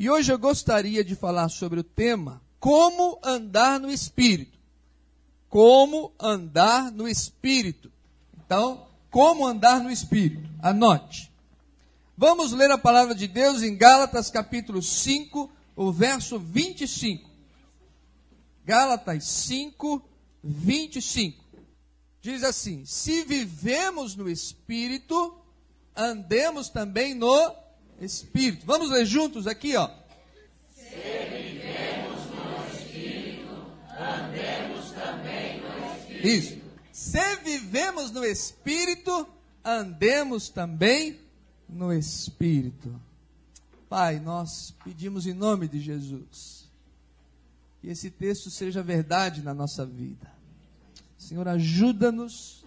E hoje eu gostaria de falar sobre o tema Como andar no Espírito. Como andar no Espírito. Então, como andar no Espírito? Anote. Vamos ler a palavra de Deus em Gálatas capítulo 5, o verso 25. Gálatas 5, 25. Diz assim: Se vivemos no Espírito, andemos também no Espírito. Vamos ler juntos aqui, ó. Isso. Se vivemos no Espírito, andemos também no Espírito. Pai, nós pedimos em nome de Jesus que esse texto seja verdade na nossa vida. Senhor, ajuda-nos,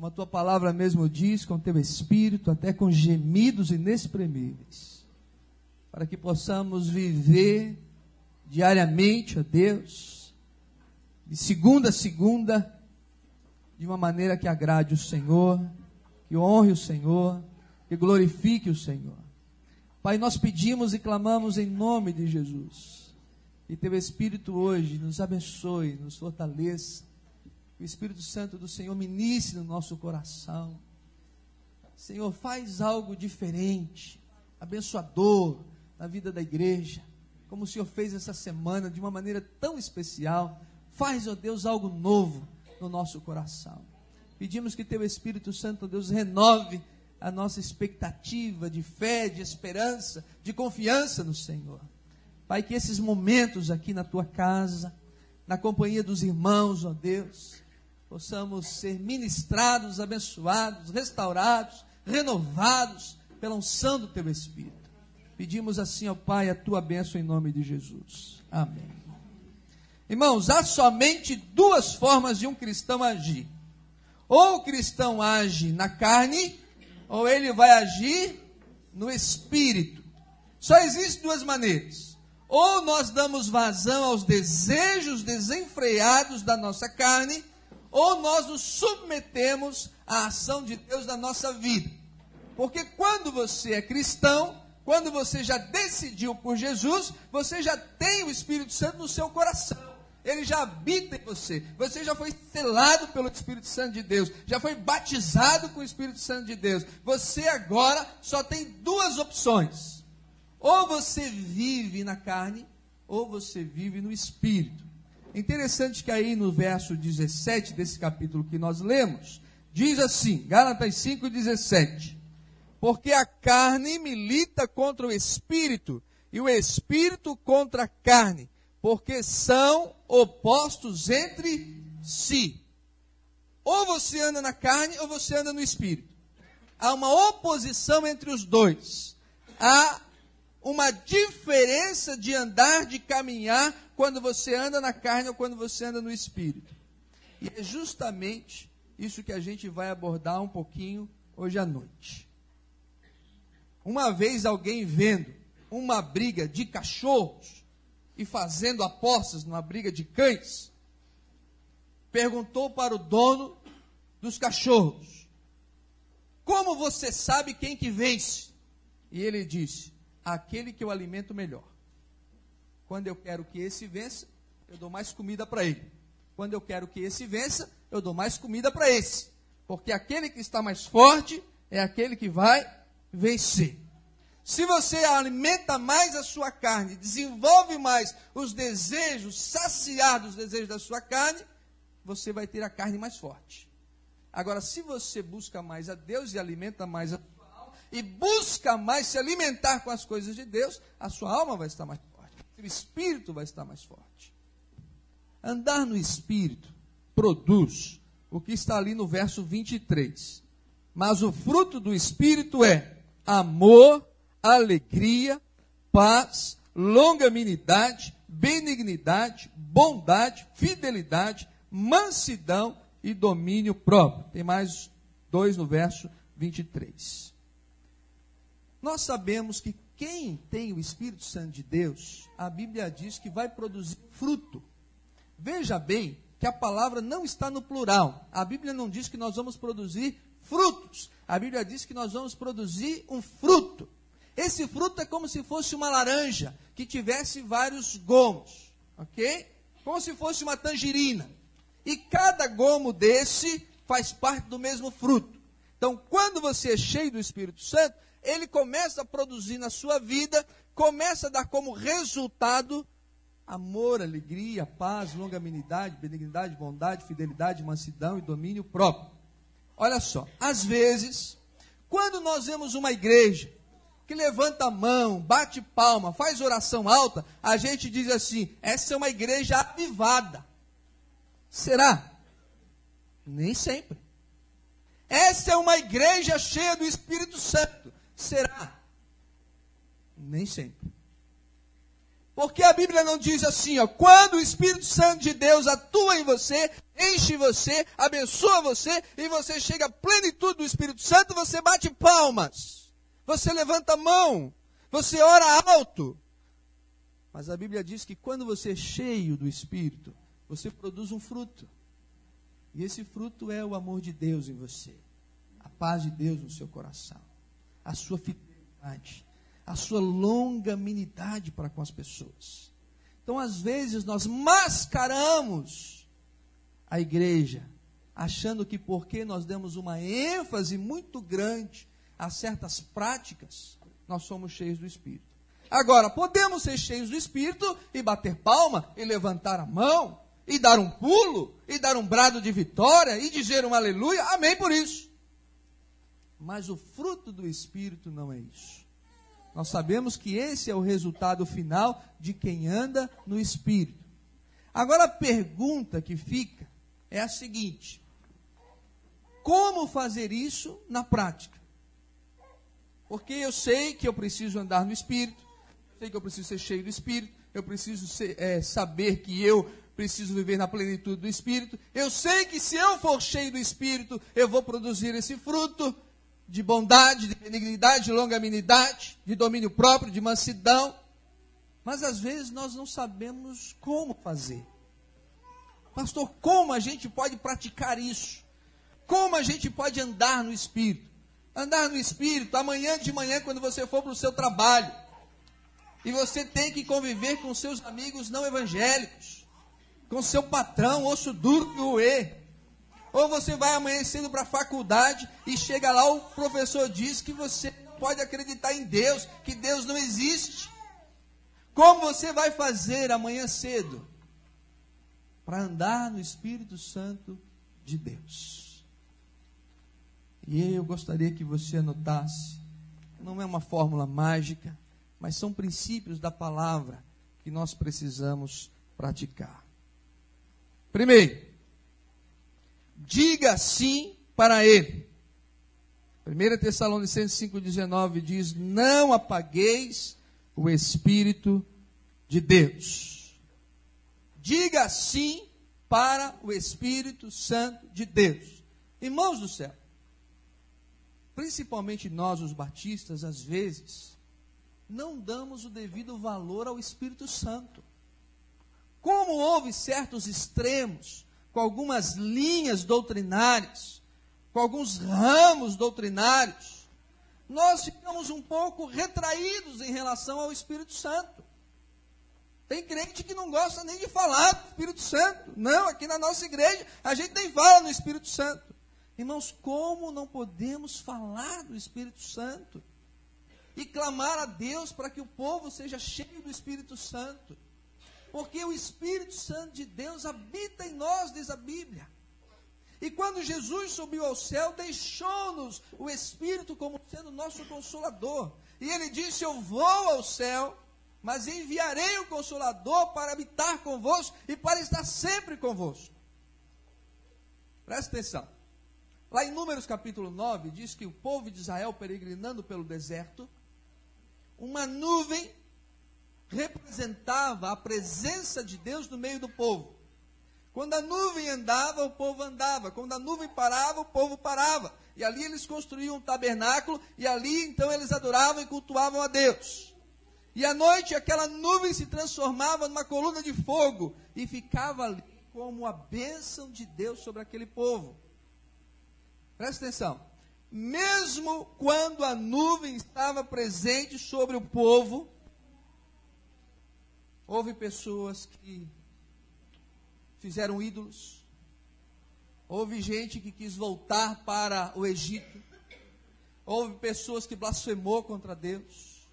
como a tua palavra mesmo diz, com teu espírito, até com gemidos inexprimíveis, para que possamos viver diariamente, ó Deus, de segunda a segunda, de uma maneira que agrade o Senhor, que honre o Senhor, que glorifique o Senhor. Pai, nós pedimos e clamamos em nome de Jesus. Que teu Espírito hoje nos abençoe, nos fortaleça, que o Espírito Santo do Senhor ministre no nosso coração. Senhor, faz algo diferente, abençoador na vida da igreja, como o Senhor fez essa semana de uma maneira tão especial. Faz, ó Deus, algo novo no nosso coração. Pedimos que teu Espírito Santo, Deus, renove a nossa expectativa de fé, de esperança, de confiança no Senhor. Pai, que esses momentos aqui na tua casa, na companhia dos irmãos, ó Deus, possamos ser ministrados, abençoados, restaurados, renovados pela unção do teu Espírito. Pedimos assim ao Pai a tua bênção em nome de Jesus. Amém. Irmãos, há somente duas formas de um cristão agir. Ou o cristão age na carne, ou ele vai agir no espírito. Só existem duas maneiras. Ou nós damos vazão aos desejos desenfreados da nossa carne, ou nós nos submetemos à ação de Deus na nossa vida. Porque quando você é cristão, quando você já decidiu por Jesus, você já tem o Espírito Santo no seu coração. Ele já habita em você. Você já foi selado pelo Espírito Santo de Deus. Já foi batizado com o Espírito Santo de Deus. Você agora só tem duas opções. Ou você vive na carne, ou você vive no Espírito. Interessante que aí no verso 17 desse capítulo que nós lemos, diz assim, Gálatas 5,17: Porque a carne milita contra o espírito, e o espírito contra a carne, porque são opostos entre si. Ou você anda na carne, ou você anda no espírito. Há uma oposição entre os dois. Há uma diferença de andar, de caminhar, quando você anda na carne ou quando você anda no espírito. E é justamente isso que a gente vai abordar um pouquinho hoje à noite. Uma vez alguém vendo uma briga de cachorros e fazendo apostas numa briga de cães, perguntou para o dono dos cachorros: Como você sabe quem que vence? E ele disse: aquele que eu alimento melhor. Quando eu quero que esse vença, eu dou mais comida para ele. Quando eu quero que esse vença, eu dou mais comida para esse. Porque aquele que está mais forte é aquele que vai vencer. Se você alimenta mais a sua carne, desenvolve mais os desejos, saciar dos desejos da sua carne, você vai ter a carne mais forte. Agora, se você busca mais a Deus e alimenta mais a e busca mais se alimentar com as coisas de Deus, a sua alma vai estar mais forte, o espírito vai estar mais forte. Andar no espírito produz o que está ali no verso 23. Mas o fruto do espírito é amor, alegria, paz, longanimidade, benignidade, bondade, fidelidade, mansidão e domínio próprio. Tem mais dois no verso 23. Nós sabemos que quem tem o Espírito Santo de Deus, a Bíblia diz que vai produzir fruto. Veja bem que a palavra não está no plural. A Bíblia não diz que nós vamos produzir frutos. A Bíblia diz que nós vamos produzir um fruto. Esse fruto é como se fosse uma laranja que tivesse vários gomos, ok? Como se fosse uma tangerina. E cada gomo desse faz parte do mesmo fruto. Então, quando você é cheio do Espírito Santo, ele começa a produzir na sua vida, começa a dar como resultado amor, alegria, paz, longanimidade, benignidade, bondade, fidelidade, mansidão e domínio próprio. Olha só, às vezes, quando nós vemos uma igreja que levanta a mão, bate palma, faz oração alta, a gente diz assim: essa é uma igreja avivada. Será? Nem sempre. Essa é uma igreja cheia do Espírito Santo. Será? Nem sempre. Porque a Bíblia não diz assim, ó, quando o Espírito Santo de Deus atua em você, enche você, abençoa você, e você chega à plenitude do Espírito Santo, você bate palmas, você levanta a mão, você ora alto. Mas a Bíblia diz que quando você é cheio do Espírito, você produz um fruto. E esse fruto é o amor de Deus em você, a paz de Deus no seu coração, a sua fidelidade, a sua longanimidade para com as pessoas. Então, às vezes, nós mascaramos a igreja, achando que porque nós demos uma ênfase muito grande a certas práticas, nós somos cheios do Espírito. Agora, podemos ser cheios do Espírito e bater palma, e levantar a mão, e dar um pulo, e dar um brado de vitória, e dizer um aleluia, amém por isso. Mas o fruto do Espírito não é isso. Nós sabemos que esse é o resultado final de quem anda no Espírito. Agora a pergunta que fica é a seguinte: como fazer isso na prática? Porque eu sei que eu preciso andar no Espírito, sei que eu preciso ser cheio do Espírito, eu preciso ser, é, saber que eu preciso viver na plenitude do Espírito, eu sei que se eu for cheio do Espírito, eu vou produzir esse fruto de bondade, de benignidade, de longanimidade, de domínio próprio, de mansidão. Mas às vezes nós não sabemos como fazer. Pastor, como a gente pode praticar isso? Como a gente pode andar no Espírito? Andar no Espírito, amanhã de manhã, quando você for para o seu trabalho, e você tem que conviver com seus amigos não evangélicos, com seu patrão, osso duro que o ou você vai amanhecendo para a faculdade e chega lá, o professor diz que você não pode acreditar em Deus, que Deus não existe. Como você vai fazer amanhã cedo para andar no Espírito Santo de Deus? E eu gostaria que você anotasse, não é uma fórmula mágica, mas são princípios da palavra que nós precisamos praticar. Primeiro, diga sim para ele. 1 Tessalonicenses 5,19 diz: Não apagueis o Espírito de Deus. Diga sim para o Espírito Santo de Deus. Irmãos do céu, principalmente nós, os batistas, às vezes, não damos o devido valor ao Espírito Santo. Como houve certos extremos com algumas linhas doutrinárias, com alguns ramos doutrinários, nós ficamos um pouco retraídos em relação ao Espírito Santo. Tem crente que não gosta nem de falar do Espírito Santo. Não, aqui na nossa igreja a gente nem fala no Espírito Santo. Irmãos, como não podemos falar do Espírito Santo? E clamar a Deus para que o povo seja cheio do Espírito Santo. Porque o Espírito Santo de Deus habita em nós, diz a Bíblia. E quando Jesus subiu ao céu, deixou-nos o Espírito como sendo nosso consolador. E ele disse: Eu vou ao céu, mas enviarei o consolador para habitar convosco e para estar sempre convosco. Presta atenção. Lá em Números capítulo 9, diz que o povo de Israel, peregrinando pelo deserto, uma nuvem representava a presença de Deus no meio do povo. Quando a nuvem andava, o povo andava. Quando a nuvem parava, o povo parava. E ali eles construíam um tabernáculo, e ali então eles adoravam e cultuavam a Deus. E à noite aquela nuvem se transformava numa coluna de fogo e ficava ali como a bênção de Deus sobre aquele povo. Presta atenção. mesmo quando a nuvem estava presente sobre o povo, houve pessoas que fizeram ídolos, houve gente que quis voltar para o Egito, houve pessoas que blasfemou contra Deus,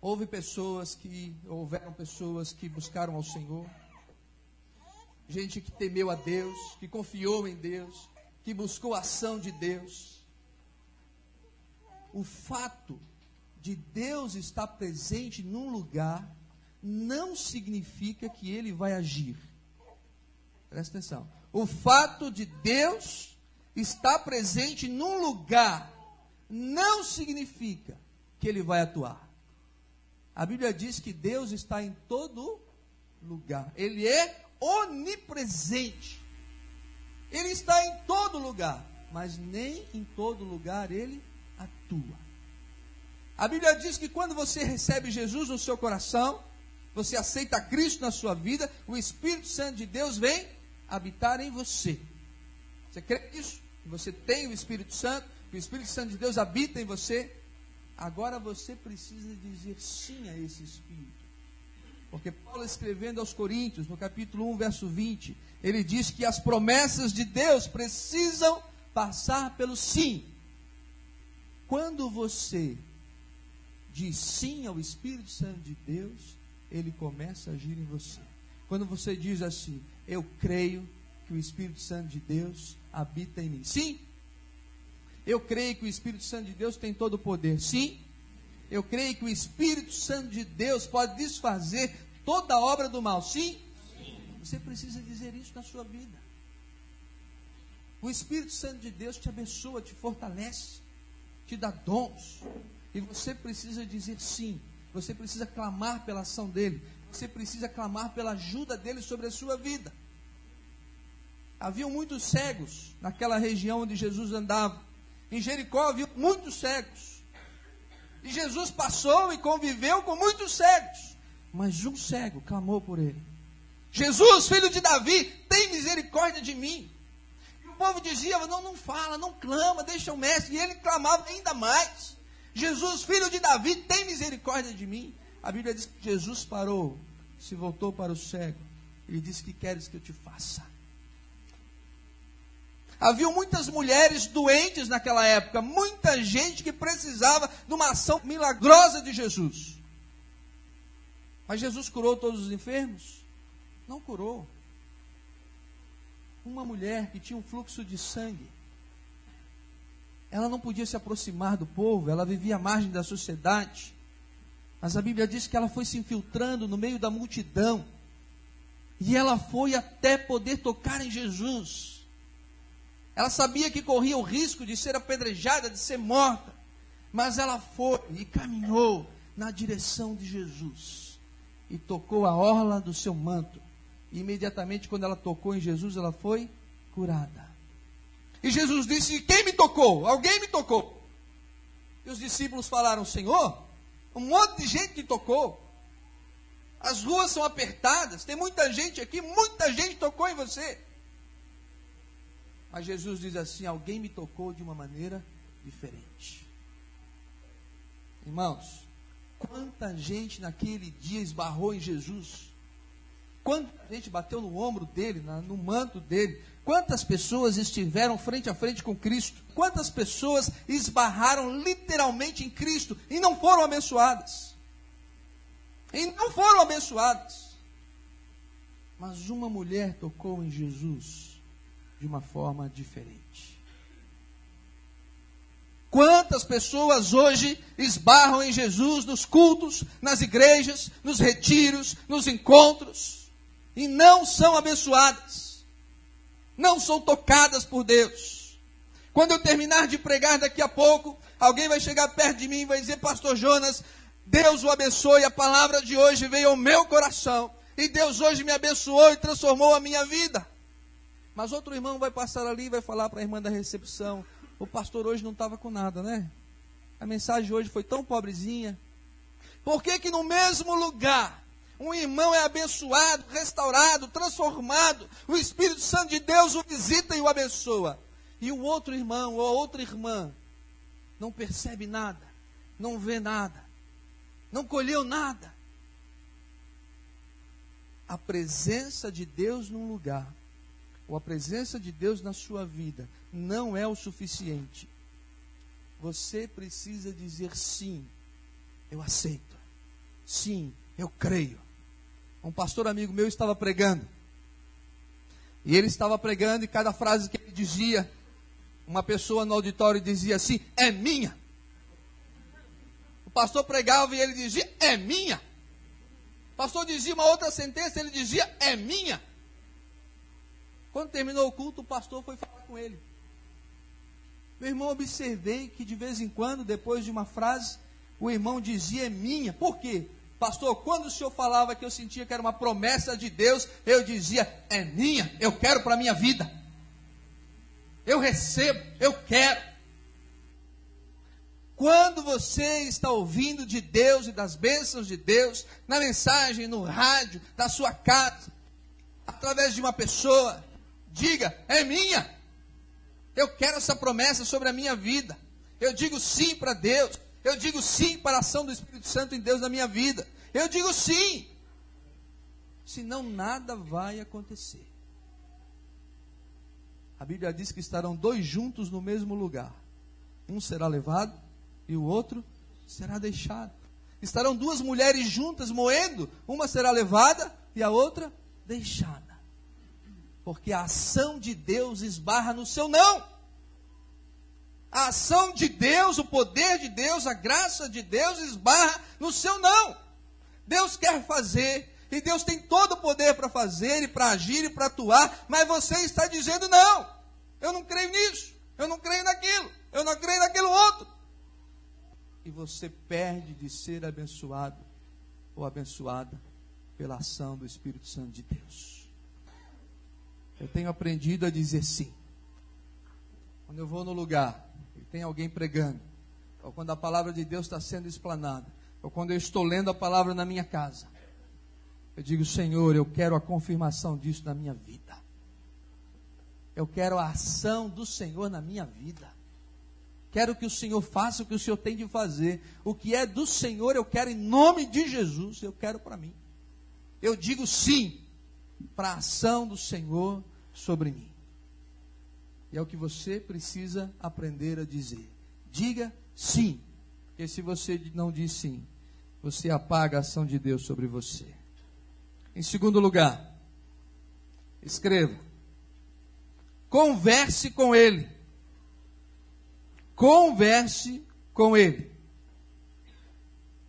houve pessoas que, houveram pessoas que buscaram ao Senhor, gente que temeu a Deus, que confiou em Deus, que buscou a ação de Deus. O fato de Deus estar presente num lugar não significa que ele vai agir. Presta atenção. O fato de Deus estar presente num lugar não significa que ele vai atuar. A Bíblia diz que Deus está em todo lugar. Ele é onipresente. Ele está em todo lugar, mas nem em todo lugar ele atua. A Bíblia diz que quando você recebe Jesus no seu coração, você aceita Cristo na sua vida, o Espírito Santo de Deus vem habitar em você. Você crê nisso? Que você tem o Espírito Santo, que o Espírito Santo de Deus habita em você. Agora você precisa dizer sim a esse Espírito. Porque Paulo escrevendo aos Coríntios, no capítulo 1, verso 20, ele diz que as promessas de Deus precisam passar pelo sim. Quando você diz sim ao Espírito Santo de Deus, ele começa a agir em você. Quando você diz assim, eu creio que o Espírito Santo de Deus habita em mim. Sim. Eu creio que o Espírito Santo de Deus tem todo o poder. Sim. Eu creio que o Espírito Santo de Deus pode desfazer toda a obra do mal. Sim. Sim. Você precisa dizer isso na sua vida. O Espírito Santo de Deus te abençoa, te fortalece, te dá dons. E você precisa dizer sim você precisa clamar pela ação dele. Você precisa clamar pela ajuda dele sobre a sua vida. Havia muitos cegos naquela região onde Jesus andava. Em Jericó havia muitos cegos. E Jesus passou e conviveu com muitos cegos. Mas um cego clamou por ele. Jesus, filho de Davi, tem misericórdia de mim. E o povo dizia: não, não fala, não clama, deixa o mestre. E ele clamava ainda mais. Jesus, filho de Davi, tem misericórdia de mim. A Bíblia diz que Jesus parou, se voltou para o cego e disse: Que queres que eu te faça? Havia muitas mulheres doentes naquela época, muita gente que precisava de uma ação milagrosa de Jesus. Mas Jesus curou todos os enfermos? Não curou. Uma mulher que tinha um fluxo de sangue ela não podia se aproximar do povo, ela vivia à margem da sociedade. Mas a Bíblia diz que ela foi se infiltrando no meio da multidão. E ela foi até poder tocar em Jesus. Ela sabia que corria o risco de ser apedrejada, de ser morta. Mas ela foi e caminhou na direção de Jesus. E tocou a orla do seu manto. E imediatamente, quando ela tocou em Jesus, ela foi curada. E Jesus disse: Quem me tocou? Alguém me tocou. E os discípulos falaram: Senhor, um monte de gente te tocou. As ruas são apertadas, tem muita gente aqui, muita gente tocou em você. Mas Jesus diz assim: Alguém me tocou de uma maneira diferente. Irmãos, quanta gente naquele dia esbarrou em Jesus. Quanta gente bateu no ombro dele, no manto dele, Quantas pessoas estiveram frente a frente com Cristo? Quantas pessoas esbarraram literalmente em Cristo e não foram abençoadas? E não foram abençoadas. Mas uma mulher tocou em Jesus de uma forma diferente. Quantas pessoas hoje esbarram em Jesus nos cultos, nas igrejas, nos retiros, nos encontros e não são abençoadas? Não são tocadas por Deus. Quando eu terminar de pregar daqui a pouco, alguém vai chegar perto de mim e vai dizer: Pastor Jonas, Deus o abençoe. A palavra de hoje veio ao meu coração. E Deus hoje me abençoou e transformou a minha vida. Mas outro irmão vai passar ali e vai falar para a irmã da recepção: O pastor hoje não estava com nada, né? A mensagem hoje foi tão pobrezinha. Por que, que no mesmo lugar um irmão é abençoado, restaurado, transformado. O Espírito Santo de Deus o visita e o abençoa. e o outro irmão ou a outra irmã não percebe nada, não vê nada, não colheu nada. A presença de Deus num lugar, ou a presença de Deus na sua vida, não é o suficiente. Você precisa dizer sim, eu aceito. Sim, eu creio. Um pastor amigo meu estava pregando. E ele estava pregando e cada frase que ele dizia, uma pessoa no auditório dizia assim: é minha. O pastor pregava e ele dizia: é minha. O pastor dizia uma outra sentença, ele dizia: é minha. Quando terminou o culto, o pastor foi falar com ele. Meu irmão, observei que de vez em quando, depois de uma frase, o irmão dizia: é minha. Por quê? Pastor, quando o senhor falava que eu sentia que era uma promessa de Deus, eu dizia: é minha, eu quero para a minha vida. Eu recebo, eu quero. Quando você está ouvindo de Deus e das bênçãos de Deus, na mensagem, no rádio, da sua casa, através de uma pessoa, diga: é minha. Eu quero essa promessa sobre a minha vida. Eu digo sim para Deus. Eu digo sim para a ação do Espírito Santo em Deus na minha vida. Eu digo sim. Senão nada vai acontecer. A Bíblia diz que estarão dois juntos no mesmo lugar. Um será levado e o outro será deixado. Estarão duas mulheres juntas moendo, uma será levada e a outra deixada. Porque a ação de Deus esbarra no seu não. A ação de Deus, o poder de Deus, a graça de Deus esbarra no seu não. Deus quer fazer, e Deus tem todo o poder para fazer, e para agir, e para atuar, mas você está dizendo não. Eu não creio nisso, eu não creio naquilo, eu não creio naquilo outro. E você perde de ser abençoado ou abençoada pela ação do Espírito Santo de Deus. Eu tenho aprendido a dizer sim. Quando eu vou no lugar tem alguém pregando, ou quando a palavra de Deus está sendo explanada, ou quando eu estou lendo a palavra na minha casa, eu digo, Senhor, eu quero a confirmação disso na minha vida. Eu quero a ação do Senhor na minha vida. Quero que o Senhor faça o que o Senhor tem de fazer. O que é do Senhor, eu quero em nome de Jesus, eu quero para mim. Eu digo sim para a ação do Senhor sobre mim. E é o que você precisa aprender a dizer. Diga sim. Porque se você não diz sim, você apaga a ação de Deus sobre você. Em segundo lugar, escreva: converse com Ele. Converse com Ele.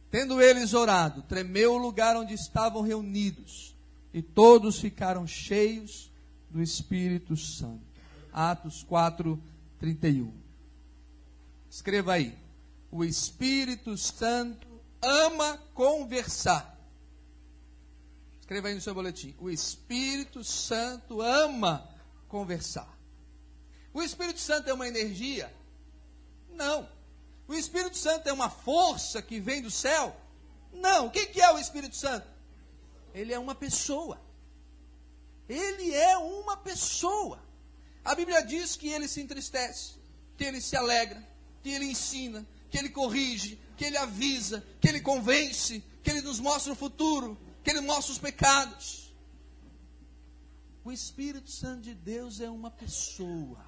Tendo eles orado, tremeu o lugar onde estavam reunidos, e todos ficaram cheios do Espírito Santo. Atos 4, 31. Escreva aí. O Espírito Santo ama conversar. Escreva aí no seu boletim. O Espírito Santo ama conversar. O Espírito Santo é uma energia? Não. O Espírito Santo é uma força que vem do céu? Não. O que é o Espírito Santo? Ele é uma pessoa. Ele é uma pessoa. A Bíblia diz que ele se entristece, que ele se alegra, que ele ensina, que ele corrige, que ele avisa, que ele convence, que ele nos mostra o futuro, que ele mostra os pecados. O Espírito Santo de Deus é uma pessoa.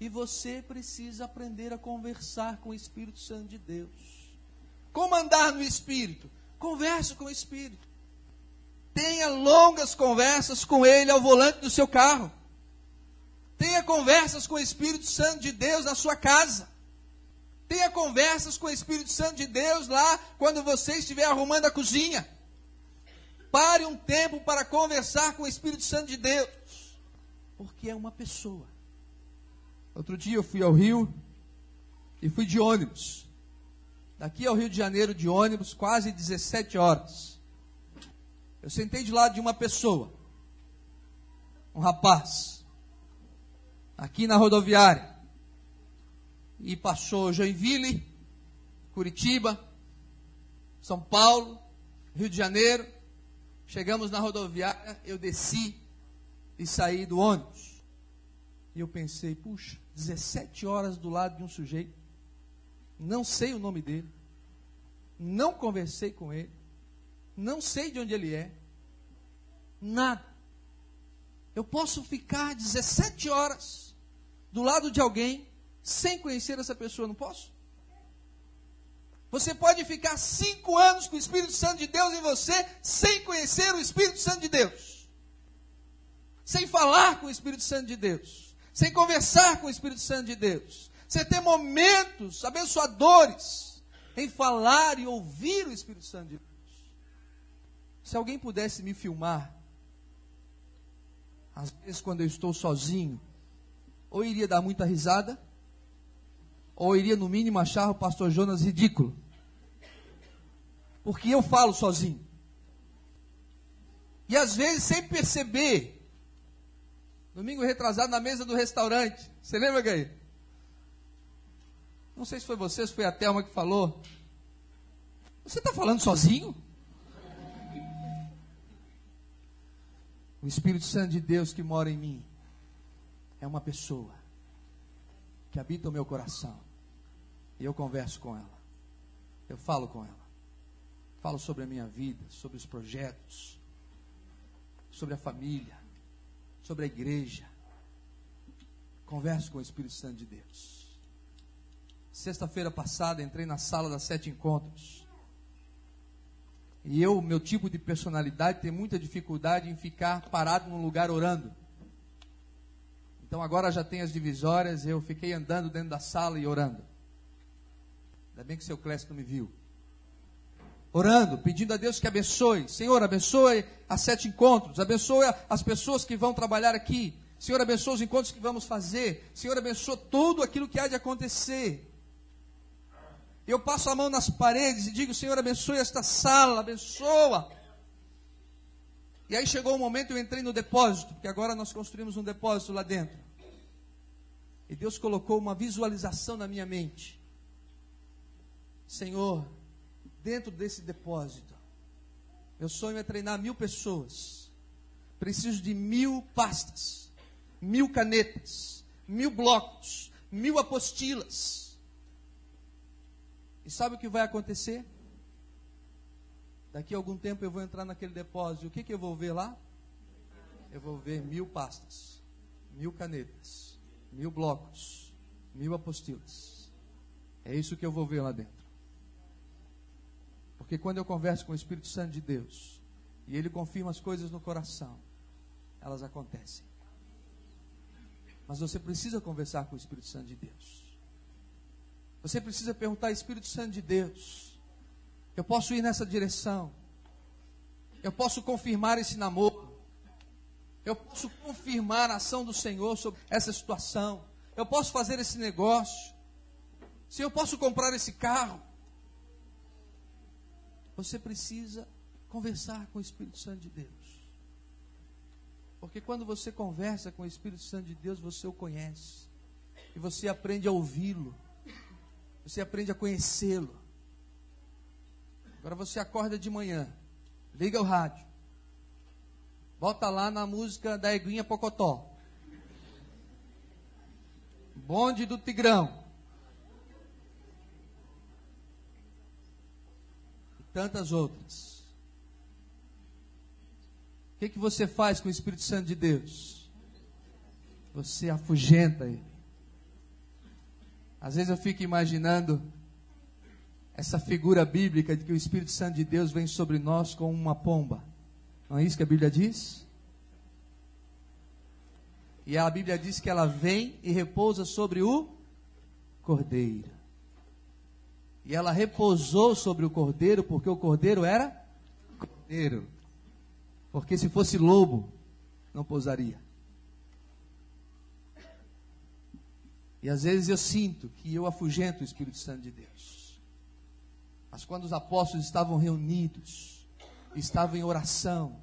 E você precisa aprender a conversar com o Espírito Santo de Deus. Como andar no Espírito? Converse com o Espírito. Tenha longas conversas com Ele ao volante do seu carro. Conversas com o Espírito Santo de Deus na sua casa. Tenha conversas com o Espírito Santo de Deus lá quando você estiver arrumando a cozinha. Pare um tempo para conversar com o Espírito Santo de Deus, porque é uma pessoa. Outro dia eu fui ao Rio e fui de ônibus. Daqui ao Rio de Janeiro de ônibus, quase 17 horas. Eu sentei de lado de uma pessoa, um rapaz, aqui na rodoviária e passou Joinville, Curitiba, São Paulo, Rio de Janeiro. Chegamos na rodoviária, eu desci e saí do ônibus. E eu pensei, puxa, 17 horas do lado de um sujeito, não sei o nome dele, não conversei com ele, não sei de onde ele é, nada. Eu posso ficar 17 horas do lado de alguém sem conhecer essa pessoa, não posso? Você pode ficar cinco anos com o Espírito Santo de Deus em você sem conhecer o Espírito Santo de Deus, sem falar com o Espírito Santo de Deus, sem conversar com o Espírito Santo de Deus, sem ter momentos abençoadores em falar e ouvir o Espírito Santo de Deus. Se alguém pudesse me filmar, às vezes quando eu estou sozinho, ou iria dar muita risada, ou iria no mínimo achar o pastor Jonas ridículo. Porque eu falo sozinho. E às vezes, sem perceber, domingo retrasado na mesa do restaurante, você lembra, Gaí? Não sei se foi você, se foi a Thelma que falou. Você está falando sozinho? O Espírito Santo de Deus que mora em mim é uma pessoa que habita o meu coração. E eu converso com ela. Eu falo com ela. Falo sobre a minha vida, sobre os projetos, sobre a família, sobre a igreja. Converso com o Espírito Santo de Deus. Sexta-feira passada entrei na sala das sete encontros. E eu, meu tipo de personalidade, tem muita dificuldade em ficar parado num lugar orando. Então agora já tem as divisórias, eu fiquei andando dentro da sala e orando. Ainda bem que o seu Clécio me viu. Orando, pedindo a Deus que abençoe. Senhor, abençoe as sete encontros. Abençoe as pessoas que vão trabalhar aqui. Senhor, abençoe os encontros que vamos fazer. Senhor, abençoe tudo aquilo que há de acontecer. Eu passo a mão nas paredes e digo: Senhor, abençoe esta sala, abençoa. E aí chegou o momento, eu entrei no depósito, porque agora nós construímos um depósito lá dentro. E Deus colocou uma visualização na minha mente. Senhor, dentro desse depósito, meu sonho é treinar mil pessoas. Preciso de mil pastas, mil canetas, mil blocos, mil apostilas. E sabe o que vai acontecer? Daqui a algum tempo eu vou entrar naquele depósito. O que, que eu vou ver lá? Eu vou ver mil pastas, mil canetas, mil blocos, mil apostilas. É isso que eu vou ver lá dentro. Porque quando eu converso com o Espírito Santo de Deus e ele confirma as coisas no coração, elas acontecem. Mas você precisa conversar com o Espírito Santo de Deus. Você precisa perguntar, Espírito Santo de Deus, eu posso ir nessa direção? Eu posso confirmar esse namoro? Eu posso confirmar a ação do Senhor sobre essa situação? Eu posso fazer esse negócio? Se eu posso comprar esse carro? Você precisa conversar com o Espírito Santo de Deus. Porque quando você conversa com o Espírito Santo de Deus, você o conhece. E você aprende a ouvi-lo. Você aprende a conhecê-lo. Agora você acorda de manhã, liga o rádio. Bota lá na música da Eguinha Pocotó. Bonde do Tigrão. tantas outras. O que, que você faz com o Espírito Santo de Deus? Você afugenta ele. Às vezes eu fico imaginando essa figura bíblica de que o Espírito Santo de Deus vem sobre nós como uma pomba. Não é isso que a Bíblia diz? E a Bíblia diz que ela vem e repousa sobre o cordeiro. E ela repousou sobre o cordeiro, porque o cordeiro era cordeiro. Porque se fosse lobo, não pousaria. E às vezes eu sinto que eu afugento o Espírito Santo de Deus. Mas quando os apóstolos estavam reunidos, estavam em oração,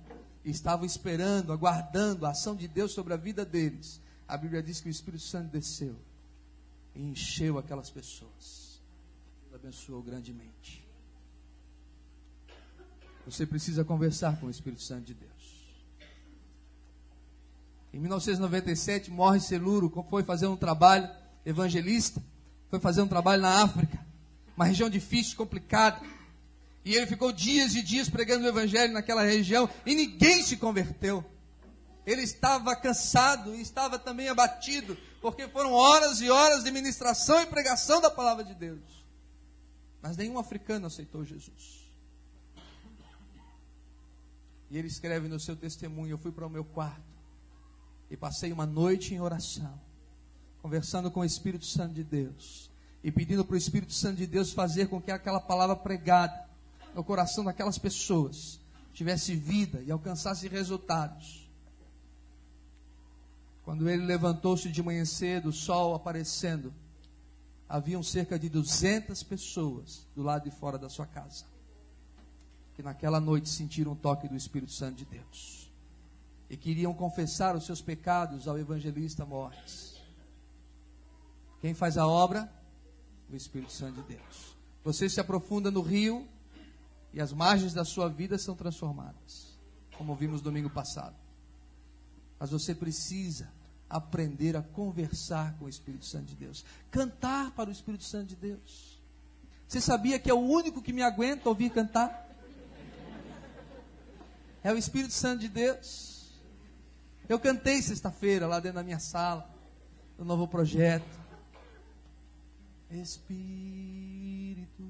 estavam esperando, aguardando a ação de Deus sobre a vida deles, a Bíblia diz que o Espírito Santo desceu e encheu aquelas pessoas abençoou grandemente. Você precisa conversar com o Espírito Santo de Deus. Em 1997 morre Celuro, foi fazer um trabalho evangelista, foi fazer um trabalho na África, uma região difícil, complicada. E ele ficou dias e dias pregando o evangelho naquela região e ninguém se converteu. Ele estava cansado e estava também abatido, porque foram horas e horas de ministração e pregação da palavra de Deus. Mas nenhum africano aceitou Jesus. E ele escreve no seu testemunho: Eu fui para o meu quarto e passei uma noite em oração, conversando com o Espírito Santo de Deus e pedindo para o Espírito Santo de Deus fazer com que aquela palavra pregada no coração daquelas pessoas tivesse vida e alcançasse resultados. Quando ele levantou-se de manhã cedo, o sol aparecendo, haviam cerca de 200 pessoas do lado de fora da sua casa, que naquela noite sentiram o toque do Espírito Santo de Deus e queriam confessar os seus pecados ao evangelista Morris. Quem faz a obra? O Espírito Santo de Deus. Você se aprofunda no rio e as margens da sua vida são transformadas, como vimos domingo passado. Mas você precisa aprender a conversar com o Espírito Santo de Deus, cantar para o Espírito Santo de Deus. Você sabia que é o único que me aguenta ouvir cantar? É o Espírito Santo de Deus. Eu cantei sexta-feira lá dentro da minha sala, no novo projeto. Espírito,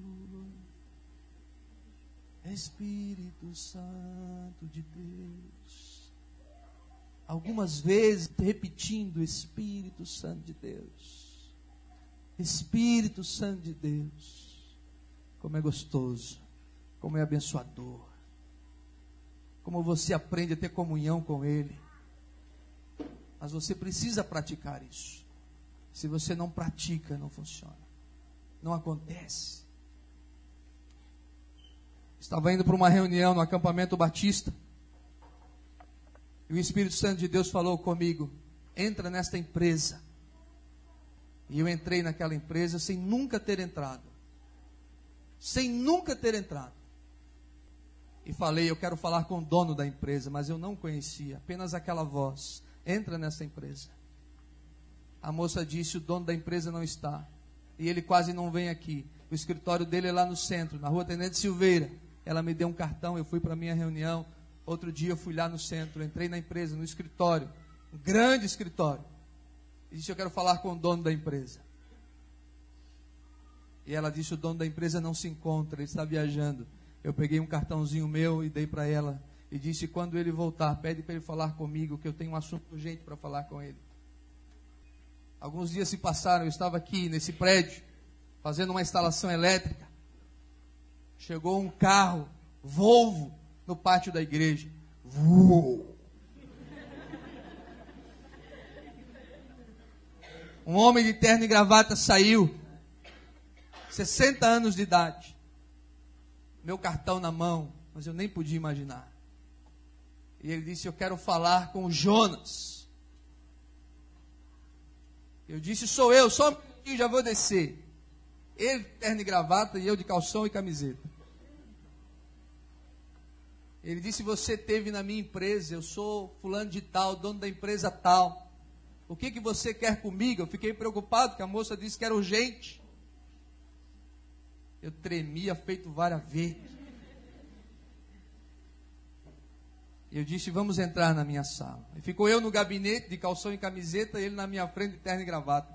Espírito Santo de Deus algumas vezes repetindo: Espírito Santo de Deus, Espírito Santo de Deus, como é gostoso, como é abençoador, como você aprende a ter comunhão com Ele. Mas você precisa praticar isso. Se você não pratica, não funciona. Não acontece. Estava indo para uma reunião no acampamento batista. E o Espírito Santo de Deus falou comigo: entra nesta empresa. E eu entrei naquela empresa sem nunca ter entrado. Sem nunca ter entrado. E falei: eu quero falar com o dono da empresa, mas eu não conhecia, apenas aquela voz. Entra nessa empresa. A moça disse: o dono da empresa não está. E ele quase não vem aqui. O escritório dele é lá no centro, na rua Tenente Silveira. Ela me deu um cartão, eu fui para a minha reunião. Outro dia eu fui lá no centro, entrei na empresa, no escritório, um grande escritório. E disse: Eu quero falar com o dono da empresa. E ela disse: O dono da empresa não se encontra, ele está viajando. Eu peguei um cartãozinho meu e dei para ela. E disse: Quando ele voltar, pede para ele falar comigo, que eu tenho um assunto urgente para falar com ele. Alguns dias se passaram, eu estava aqui nesse prédio, fazendo uma instalação elétrica. Chegou um carro, Volvo, no pátio da igreja. Uou. Um homem de terno e gravata saiu, 60 anos de idade, meu cartão na mão, mas eu nem podia imaginar. E ele disse: Eu quero falar com o Jonas. Eu disse: Sou eu, só um pouquinho, já vou descer. Ele, terno e gravata, e eu de calção e camiseta. Ele disse: Você teve na minha empresa, eu sou fulano de tal, dono da empresa tal. O que, que você quer comigo? Eu fiquei preocupado, que a moça disse que era urgente. Eu tremia feito vara verde. Eu disse: Vamos entrar na minha sala. E ficou eu no gabinete, de calção e camiseta, e ele na minha frente, de terno e gravata.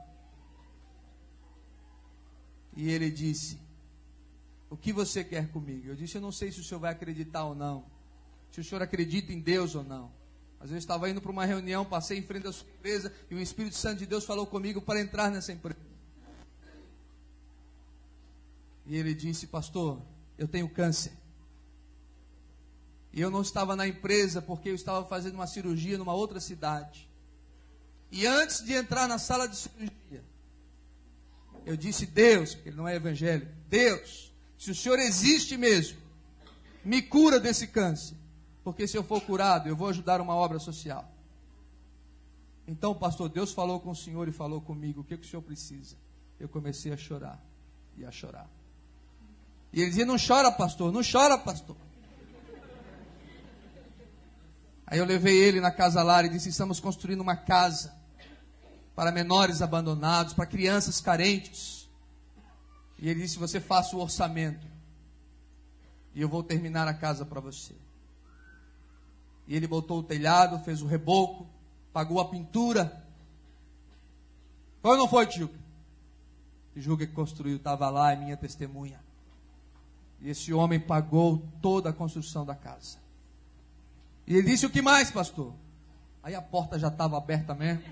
E ele disse: O que você quer comigo? Eu disse: Eu não sei se o senhor vai acreditar ou não se o senhor acredita em Deus ou não. Mas eu estava indo para uma reunião, passei em frente à sua empresa e o Espírito Santo de Deus falou comigo para entrar nessa empresa. E ele disse, pastor, eu tenho câncer. E eu não estava na empresa porque eu estava fazendo uma cirurgia numa outra cidade. E antes de entrar na sala de cirurgia, eu disse, Deus, porque ele não é evangélico, Deus, se o Senhor existe mesmo, me cura desse câncer porque se eu for curado, eu vou ajudar uma obra social. Então, pastor, Deus falou com o senhor e falou comigo: o que, que o senhor precisa? Eu comecei a chorar e a chorar. E ele dizia: Não chora, pastor, não chora, pastor. Aí eu levei ele na casa lá e disse: Estamos construindo uma casa para menores abandonados, para crianças carentes. E ele disse: Você faça o orçamento e eu vou terminar a casa para você. E ele botou o telhado, fez o reboco, pagou a pintura. Foi ou não foi, tio? Tijuca que construiu estava lá, é minha testemunha. E esse homem pagou toda a construção da casa. E ele disse: O que mais, pastor? Aí a porta já estava aberta mesmo.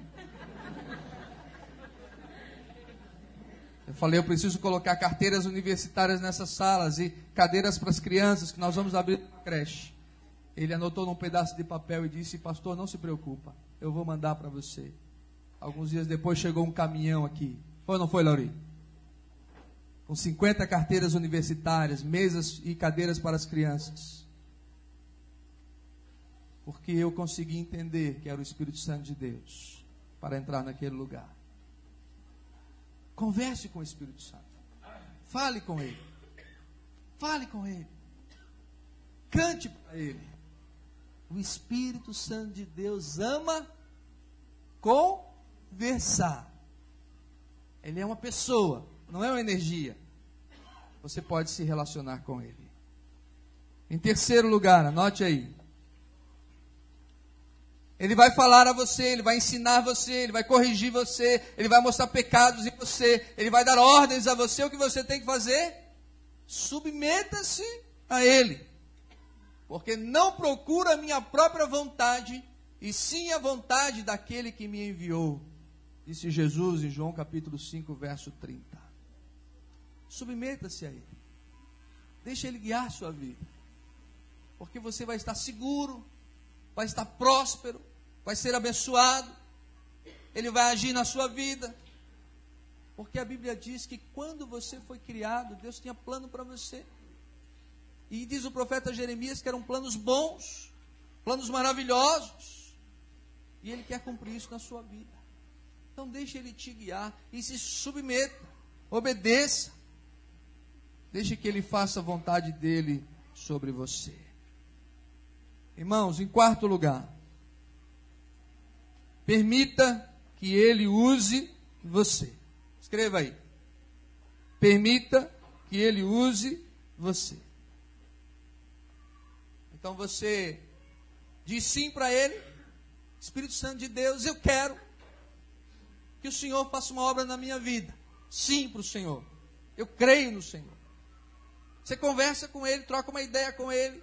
Eu falei: Eu preciso colocar carteiras universitárias nessas salas e cadeiras para as crianças que nós vamos abrir uma creche. Ele anotou num pedaço de papel e disse: Pastor, não se preocupa, eu vou mandar para você. Alguns dias depois chegou um caminhão aqui. Foi ou não foi, Lauri? Com 50 carteiras universitárias, mesas e cadeiras para as crianças porque eu consegui entender que era o Espírito Santo de Deus para entrar naquele lugar. Converse com o Espírito Santo. Fale com ele. Fale com ele. Cante para ele. O Espírito Santo de Deus ama conversar. Ele é uma pessoa, não é uma energia. Você pode se relacionar com ele. Em terceiro lugar, anote aí. Ele vai falar a você, ele vai ensinar você, ele vai corrigir você, ele vai mostrar pecados em você, ele vai dar ordens a você. O que você tem que fazer? Submeta-se a ele. Porque não procura a minha própria vontade, e sim a vontade daquele que me enviou. Disse Jesus em João capítulo 5, verso 30. Submeta-se a ele. Deixa ele guiar sua vida. Porque você vai estar seguro, vai estar próspero, vai ser abençoado, ele vai agir na sua vida. Porque a Bíblia diz que quando você foi criado, Deus tinha plano para você. E diz o profeta Jeremias que eram planos bons, planos maravilhosos. E ele quer cumprir isso na sua vida. Então deixe ele te guiar e se submeta, obedeça. Deixe que ele faça a vontade dele sobre você. Irmãos, em quarto lugar, Permita que ele use você. Escreva aí. Permita que ele use você. Então você diz sim para ele, Espírito Santo de Deus, eu quero que o Senhor faça uma obra na minha vida. Sim para o Senhor. Eu creio no Senhor. Você conversa com ele, troca uma ideia com ele,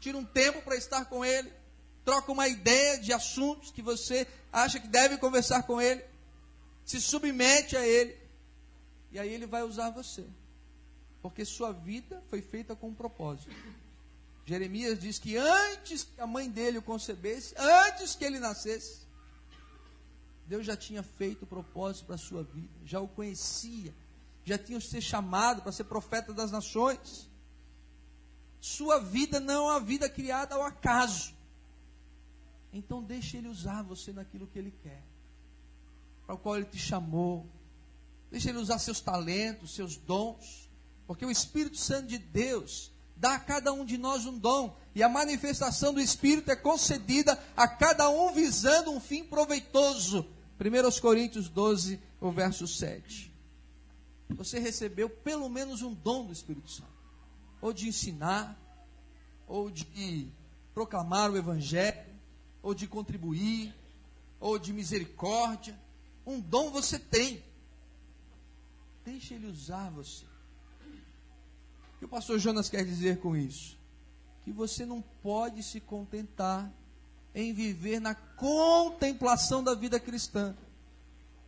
tira um tempo para estar com ele troca uma ideia de assuntos que você acha que deve conversar com ele, se submete a ele, e aí ele vai usar você. Porque sua vida foi feita com um propósito. Jeremias diz que antes que a mãe dele o concebesse, antes que ele nascesse, Deus já tinha feito o propósito para a sua vida, já o conhecia, já tinha ser chamado para ser profeta das nações. Sua vida não é uma vida criada ao acaso. Então deixe ele usar você naquilo que ele quer. Para o qual ele te chamou. Deixe ele usar seus talentos, seus dons. Porque o Espírito Santo de Deus dá a cada um de nós um dom. E a manifestação do Espírito é concedida a cada um visando um fim proveitoso. 1 Coríntios 12, o verso 7. Você recebeu pelo menos um dom do Espírito Santo. Ou de ensinar, ou de proclamar o Evangelho, ou de contribuir, ou de misericórdia. Um dom você tem. Deixe ele usar você. O que o pastor Jonas quer dizer com isso? Que você não pode se contentar em viver na contemplação da vida cristã.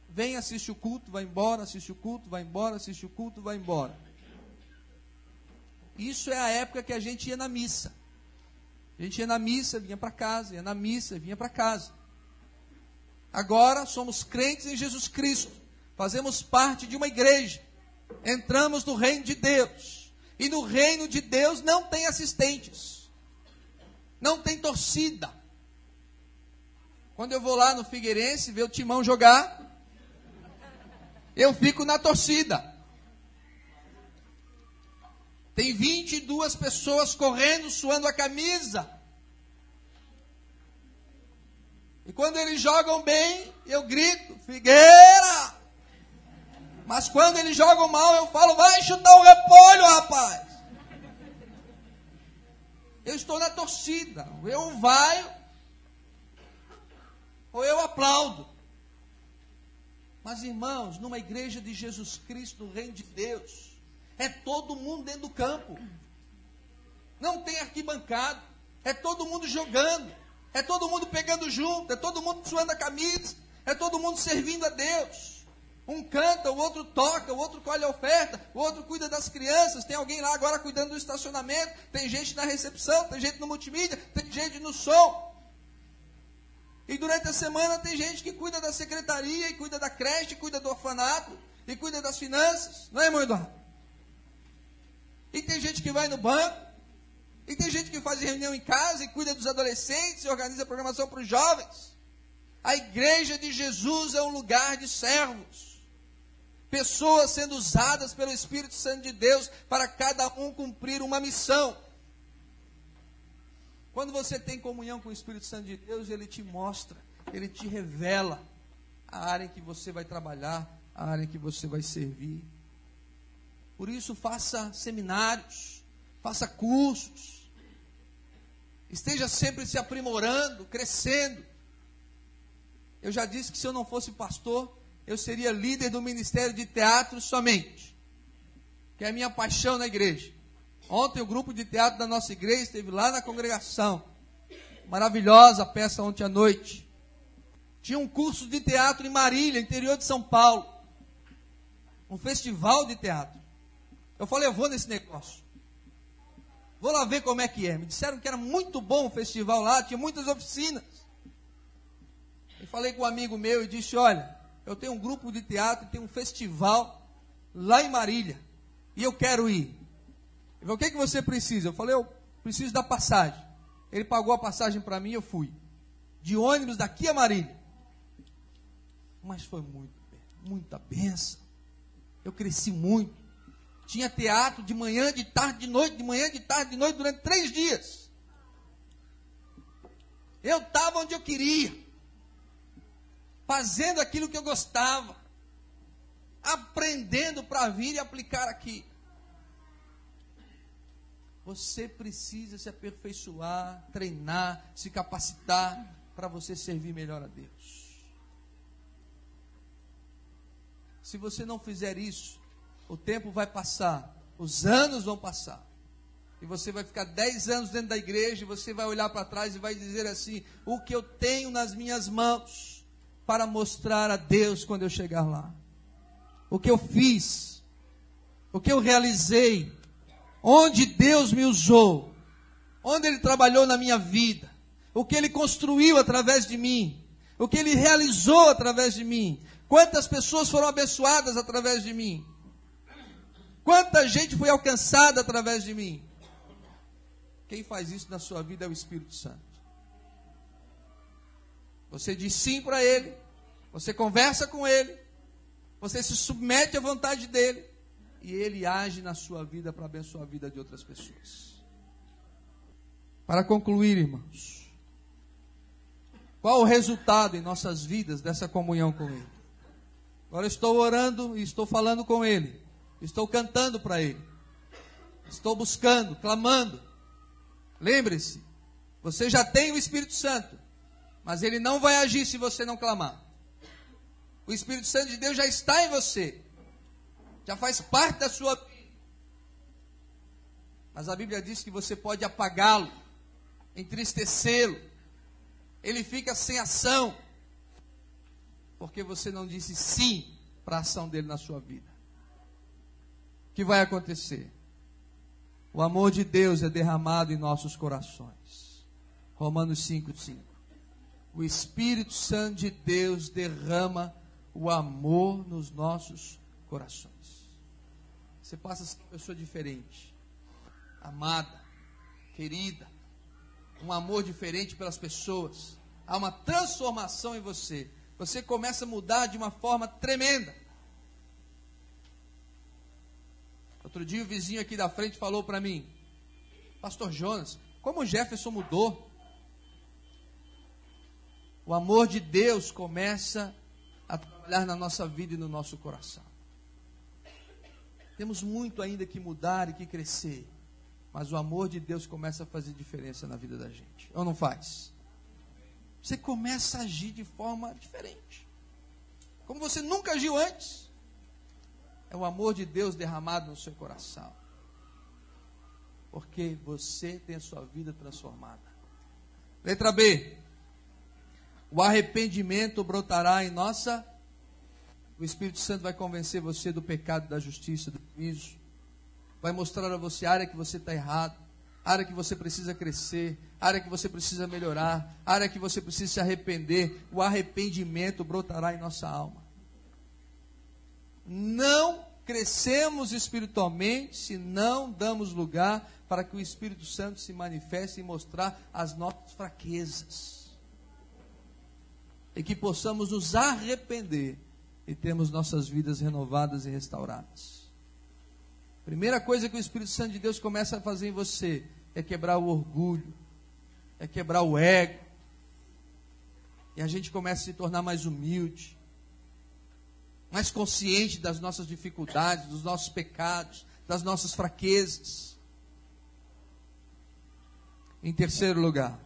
Vem, assiste o culto, vai embora, assiste o culto, vai embora, assiste o culto, vai embora. Isso é a época que a gente ia na missa. A gente ia na missa, vinha para casa, ia na missa, vinha para casa. Agora somos crentes em Jesus Cristo, fazemos parte de uma igreja, entramos no reino de Deus. E no reino de Deus não tem assistentes, não tem torcida. Quando eu vou lá no Figueirense ver o timão jogar, eu fico na torcida. Tem 22 pessoas correndo, suando a camisa. E quando eles jogam bem, eu grito: Figueira! Mas quando eles jogam mal, eu falo: vai chutar o repolho, rapaz! Eu estou na torcida. Eu vai ou eu aplaudo. Mas, irmãos, numa igreja de Jesus Cristo, no reino de Deus, é todo mundo dentro do campo. Não tem arquibancada. É todo mundo jogando. É todo mundo pegando junto. É todo mundo suando a camisa. É todo mundo servindo a Deus. Um canta, o outro toca, o outro colhe a oferta, o outro cuida das crianças. Tem alguém lá agora cuidando do estacionamento. Tem gente na recepção, tem gente no multimídia, tem gente no som. E durante a semana tem gente que cuida da secretaria, e cuida da creche, e cuida do orfanato, e cuida das finanças. Não é, irmão Eduardo? E tem gente que vai no banco, e tem gente que faz reunião em casa, e cuida dos adolescentes, e organiza programação para os jovens. A igreja de Jesus é um lugar de servos pessoas sendo usadas pelo Espírito Santo de Deus para cada um cumprir uma missão. Quando você tem comunhão com o Espírito Santo de Deus, ele te mostra, ele te revela a área em que você vai trabalhar, a área em que você vai servir. Por isso, faça seminários, faça cursos, esteja sempre se aprimorando, crescendo. Eu já disse que se eu não fosse pastor, eu seria líder do ministério de teatro somente, que é a minha paixão na igreja. Ontem o grupo de teatro da nossa igreja esteve lá na congregação. Maravilhosa peça ontem à noite. Tinha um curso de teatro em Marília, interior de São Paulo. Um festival de teatro. Eu falei, eu vou nesse negócio. Vou lá ver como é que é. Me disseram que era muito bom o festival lá, tinha muitas oficinas. Eu falei com um amigo meu e disse: Olha, eu tenho um grupo de teatro, tem um festival lá em Marília. E eu quero ir. Ele falou, o que, é que você precisa? Eu falei, eu preciso da passagem. Ele pagou a passagem para mim e eu fui. De ônibus daqui a Marília. Mas foi muito, muita benção. Eu cresci muito. Tinha teatro de manhã, de tarde, de noite, de manhã, de tarde, de noite, durante três dias. Eu estava onde eu queria fazendo aquilo que eu gostava, aprendendo para vir e aplicar aqui. Você precisa se aperfeiçoar, treinar, se capacitar para você servir melhor a Deus. Se você não fizer isso, o tempo vai passar, os anos vão passar. E você vai ficar dez anos dentro da igreja e você vai olhar para trás e vai dizer assim: o que eu tenho nas minhas mãos para mostrar a Deus quando eu chegar lá. O que eu fiz, o que eu realizei, onde Deus me usou, onde Ele trabalhou na minha vida, o que Ele construiu através de mim, o que Ele realizou através de mim, quantas pessoas foram abençoadas através de mim, quanta gente foi alcançada através de mim. Quem faz isso na sua vida é o Espírito Santo. Você diz sim para Ele, você conversa com Ele, você se submete à vontade dEle, e Ele age na sua vida para abençoar a vida de outras pessoas. Para concluir, irmãos, qual o resultado em nossas vidas dessa comunhão com Ele? Agora estou orando e estou falando com Ele, estou cantando para Ele, estou buscando, clamando. Lembre-se, você já tem o Espírito Santo. Mas ele não vai agir se você não clamar. O Espírito Santo de Deus já está em você. Já faz parte da sua vida. Mas a Bíblia diz que você pode apagá-lo, entristecê-lo. Ele fica sem ação. Porque você não disse sim para a ação dele na sua vida. Que vai acontecer? O amor de Deus é derramado em nossos corações. Romanos 5, 5 o Espírito Santo de Deus derrama o amor nos nossos corações. Você passa a ser uma pessoa diferente, amada, querida, um amor diferente pelas pessoas. Há uma transformação em você. Você começa a mudar de uma forma tremenda. Outro dia o vizinho aqui da frente falou para mim, Pastor Jonas, como o Jefferson mudou. o amor de Deus começa a trabalhar na nossa vida e no nosso coração. Temos muito ainda que mudar e que crescer, mas o amor de Deus começa a fazer diferença na vida da gente. Ou não faz? Você começa a agir de forma diferente. Como você nunca agiu antes. É o amor de Deus derramado no seu coração. Porque você tem a sua vida transformada. Letra B. O arrependimento brotará em nossa. O Espírito Santo vai convencer você do pecado, da justiça, do juízo. Vai mostrar a você a área que você está errado, a área que você precisa crescer, a área que você precisa melhorar, a área que você precisa se arrepender. O arrependimento brotará em nossa alma. Não crescemos espiritualmente se não damos lugar para que o Espírito Santo se manifeste e mostrar as nossas fraquezas e que possamos nos arrepender e termos nossas vidas renovadas e restauradas. Primeira coisa que o Espírito Santo de Deus começa a fazer em você é quebrar o orgulho, é quebrar o ego. E a gente começa a se tornar mais humilde, mais consciente das nossas dificuldades, dos nossos pecados, das nossas fraquezas. Em terceiro lugar,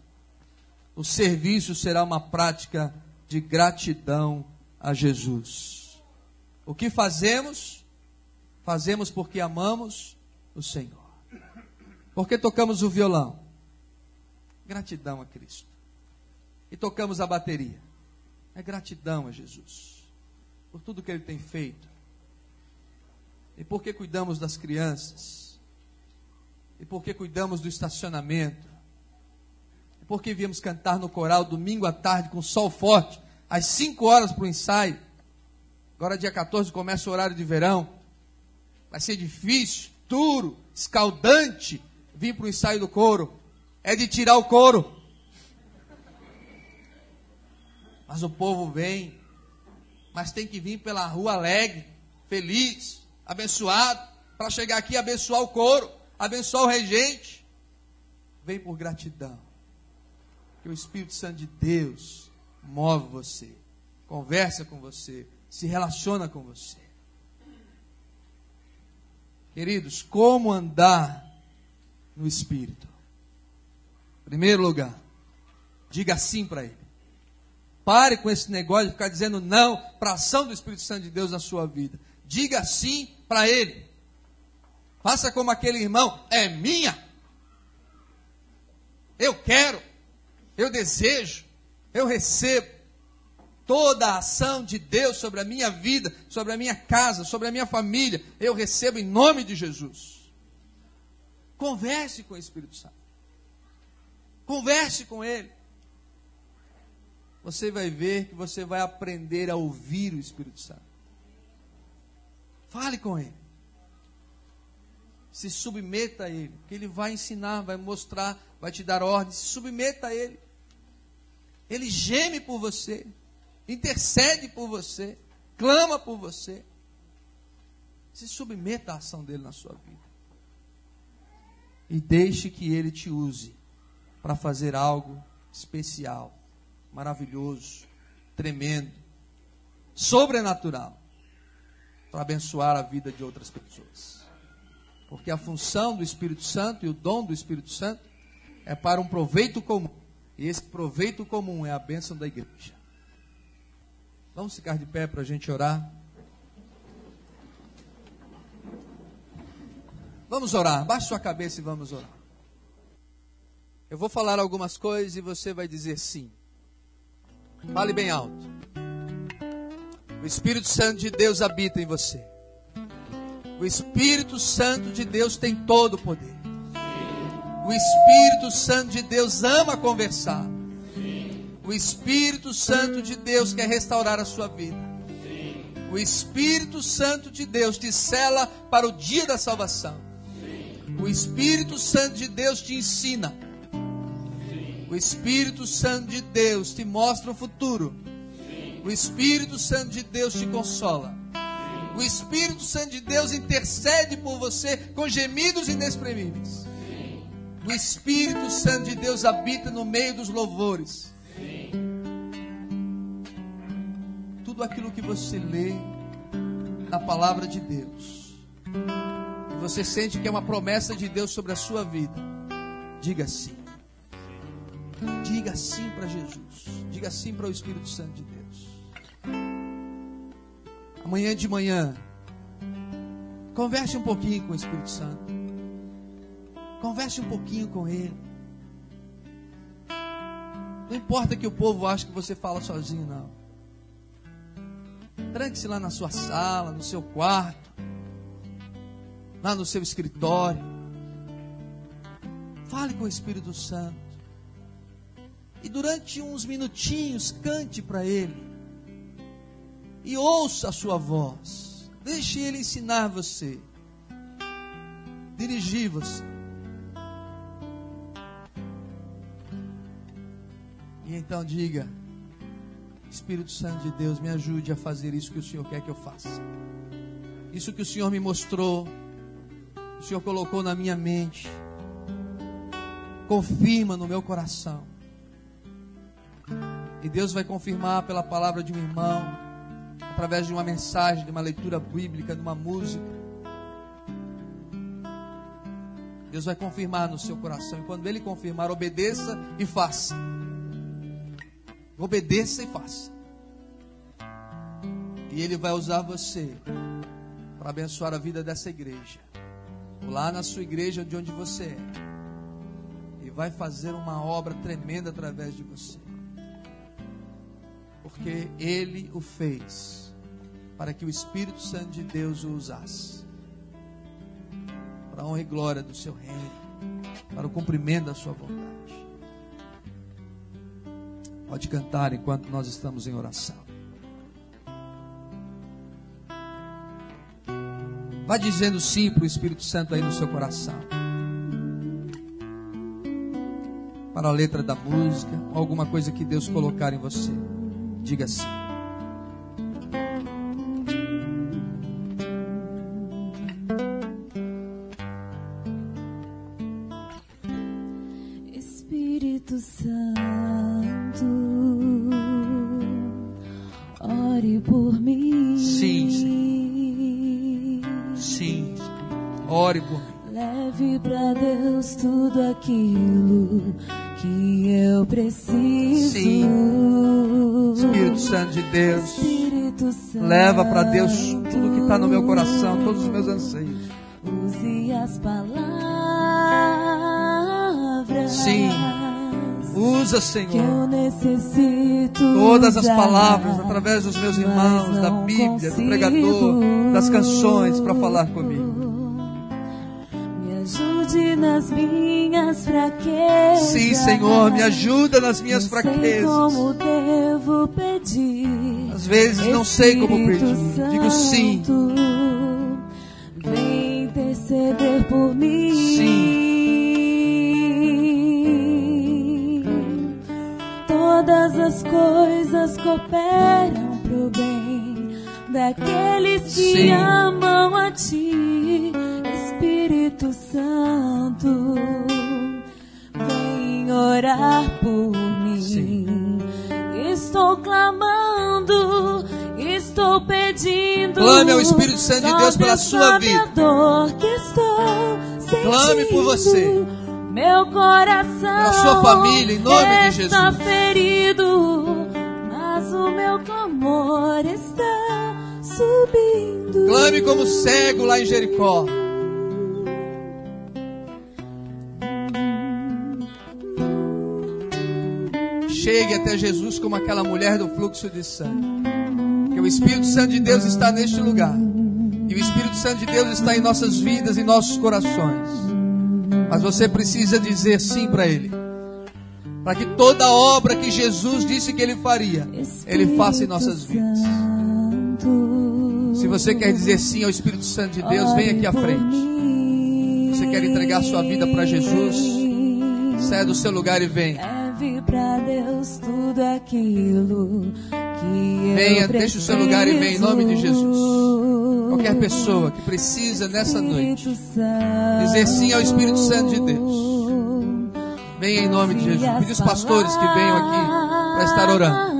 o serviço será uma prática de gratidão a Jesus. O que fazemos? Fazemos porque amamos o Senhor. Porque tocamos o violão? Gratidão a Cristo. E tocamos a bateria? É gratidão a Jesus. Por tudo que Ele tem feito. E porque cuidamos das crianças. E porque cuidamos do estacionamento porque viemos cantar no coral domingo à tarde com sol forte, às 5 horas para o ensaio. Agora, dia 14, começa o horário de verão. Vai ser difícil, duro, escaldante vir para o ensaio do couro. É de tirar o couro. Mas o povo vem. Mas tem que vir pela rua alegre, feliz, abençoado, para chegar aqui e abençoar o couro, abençoar o regente. Vem por gratidão que o Espírito Santo de Deus move você, conversa com você, se relaciona com você. Queridos, como andar no Espírito? Primeiro lugar, diga sim para Ele. Pare com esse negócio de ficar dizendo não para a ação do Espírito Santo de Deus na sua vida. Diga sim para Ele. Faça como aquele irmão, é minha. Eu quero eu desejo, eu recebo toda a ação de Deus sobre a minha vida, sobre a minha casa, sobre a minha família, eu recebo em nome de Jesus. Converse com o Espírito Santo. Converse com Ele. Você vai ver que você vai aprender a ouvir o Espírito Santo. Fale com Ele. Se submeta a Ele, que Ele vai ensinar, vai mostrar, vai te dar ordens. Se submeta a Ele. Ele geme por você, intercede por você, clama por você. Se submeta à ação dele na sua vida. E deixe que ele te use para fazer algo especial, maravilhoso, tremendo, sobrenatural, para abençoar a vida de outras pessoas. Porque a função do Espírito Santo e o dom do Espírito Santo é para um proveito comum e esse proveito comum é a bênção da igreja. Vamos ficar de pé para a gente orar. Vamos orar. Baixe sua cabeça e vamos orar. Eu vou falar algumas coisas e você vai dizer sim. Fale bem alto. O Espírito Santo de Deus habita em você. O Espírito Santo de Deus tem todo o poder. O Espírito Santo de Deus ama conversar. O Espírito Santo de Deus quer restaurar a sua vida. O Espírito Santo de Deus te cela para o dia da salvação. O Espírito Santo de Deus te ensina. O Espírito Santo de Deus te mostra o futuro. O Espírito Santo de Deus te consola. O Espírito Santo de Deus intercede por você com gemidos inexprimíveis. O Espírito Santo de Deus habita no meio dos louvores. tudo aquilo que você lê na palavra de Deus, e você sente que é uma promessa de Deus sobre a sua vida, diga sim. Diga sim para Jesus. Diga sim para o Espírito Santo de Deus. Amanhã de manhã, converse um pouquinho com o Espírito Santo. Converse um pouquinho com Ele. Não importa que o povo ache que você fala sozinho, não. Tranque-se lá na sua sala, no seu quarto, lá no seu escritório. Fale com o Espírito Santo. E durante uns minutinhos, cante para Ele. E ouça a sua voz. Deixe Ele ensinar você. Dirigir você. E então diga: Espírito Santo de Deus, me ajude a fazer isso que o Senhor quer que eu faça. Isso que o Senhor me mostrou, o Senhor colocou na minha mente. Confirma no meu coração. E Deus vai confirmar pela palavra de um irmão, através de uma mensagem, de uma leitura bíblica, de uma música. Deus vai confirmar no seu coração. E quando Ele confirmar, obedeça e faça. Obedeça e faça. E Ele vai usar você para abençoar a vida dessa igreja. Lá na sua igreja, de onde você é. E vai fazer uma obra tremenda através de você. Porque Ele o fez para que o Espírito Santo de Deus o usasse. Para a honra e glória do seu reino. Para o cumprimento da sua vontade. Pode cantar enquanto nós estamos em oração. Vá dizendo sim para o Espírito Santo aí no seu coração. Para a letra da música, alguma coisa que Deus colocar em você. Diga sim. Senhor, todas as palavras através dos meus irmãos, da Bíblia, do pregador, das canções para falar comigo. Me ajude nas minhas fraquezas. Sim, Senhor, me ajuda nas minhas Não sei fraquezas. como devo pedir. Às vezes não sei como Espírito pedir. Digo sim. Santo, Vem interceder por mim. As coisas cooperam pro bem daqueles que Sim. amam a ti, Espírito Santo. Vem orar por mim. Sim. Estou clamando, estou pedindo. Clame ao Espírito Santo de Deus pela sua vida. dor que estou sentindo. Clame por você. Meu coração Pela sua família, em nome de está Jesus. ferido, mas o meu clamor está subindo. Clame como cego lá em Jericó. Chegue até Jesus como aquela mulher do fluxo de sangue. Que o Espírito Santo de Deus está neste lugar. E o Espírito Santo de Deus está em nossas vidas, em nossos corações. Mas você precisa dizer sim para Ele. Para que toda obra que Jesus disse que Ele faria, Ele faça em nossas vidas. Se você quer dizer sim ao Espírito Santo de Deus, vem aqui à frente. Você quer entregar sua vida para Jesus? Saia do seu lugar e vem. Pra Deus tudo aquilo que Venha, eu deixe o seu lugar e venha em nome de Jesus. preciso. Qualquer pessoa que precisa nessa noite dizer sim ao Espírito Santo de Deus. Venha em nome de Jesus. Pedi os pastores que venham aqui para estar orando.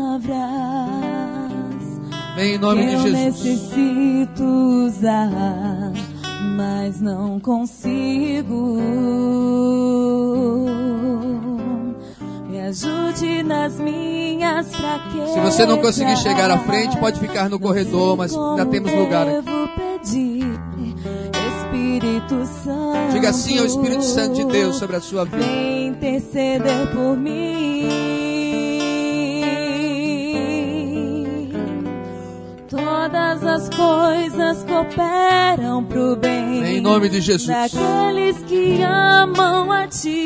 Vem em nome de eu Jesus. necessito usar, mas não consigo. Ajude nas minhas fraquezas. Se você não conseguir chegar à frente, pode ficar no corredor, mas como temos lugar pedir, Espírito Santo. Diga sim ao Espírito Santo de Deus sobre a sua vida. Vem interceder por mim. Todas as coisas cooperam pro bem. Em nome de Jesus. Daqueles que amam a ti,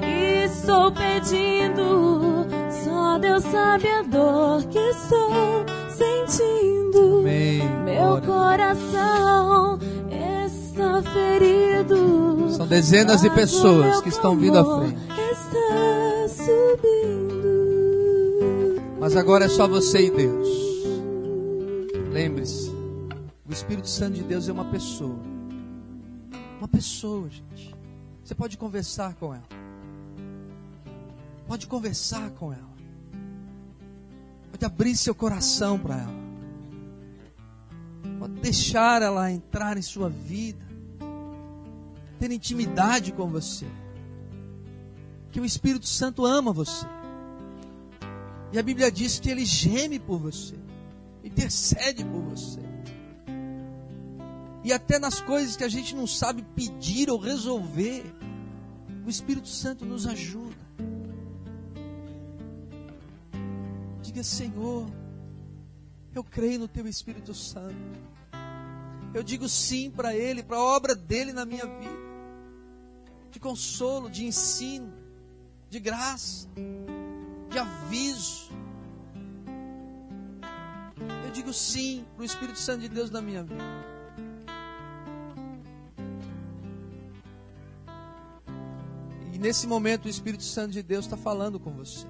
estou pedindo, só Deus sabe a dor que estou sentindo. Amém. Meu coração está ferido. São dezenas de pessoas que estão vindo à frente. Está subindo. Mas agora é só você e Deus. Lembre-se, o Espírito Santo de Deus é uma pessoa. Uma pessoa, gente. Você pode conversar com ela. Pode conversar com ela. Pode abrir seu coração para ela. Pode deixar ela entrar em sua vida. Ter intimidade com você. Que o Espírito Santo ama você. E a Bíblia diz que ele geme por você, intercede por você. E até nas coisas que a gente não sabe pedir ou resolver, o Espírito Santo nos ajuda. Diga, Senhor, eu creio no Teu Espírito Santo. Eu digo sim para Ele, para a obra dele na minha vida. De consolo, de ensino, de graça de aviso. Eu digo sim para o Espírito Santo de Deus na minha vida. E nesse momento o Espírito Santo de Deus está falando com você.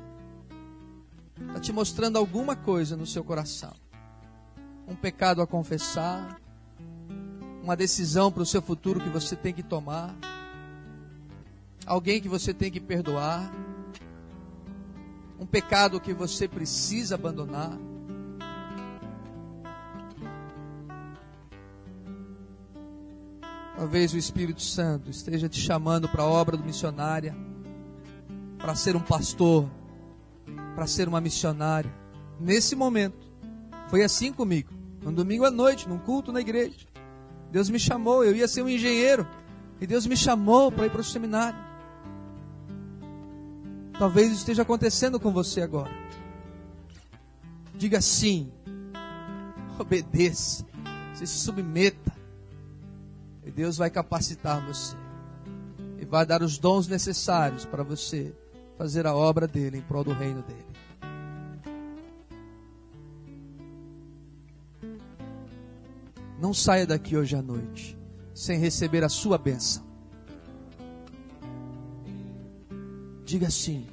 Te mostrando alguma coisa no seu coração. Um pecado a confessar. Uma decisão para o seu futuro que você tem que tomar. Alguém que você tem que perdoar um pecado que você precisa abandonar. Talvez o Espírito Santo esteja te chamando para a obra do missionária, para ser um pastor, para ser uma missionária. Nesse momento, foi assim comigo. Um domingo à noite, num culto na igreja. Deus me chamou, eu ia ser um engenheiro. E Deus me chamou para ir para o seminário. Talvez isso esteja acontecendo com você agora. Diga sim. Obedeça. Se submeta. E Deus vai capacitar você. E vai dar os dons necessários para você fazer a obra dele em prol do reino dele. Não saia daqui hoje à noite sem receber a sua bênção. Diga sim.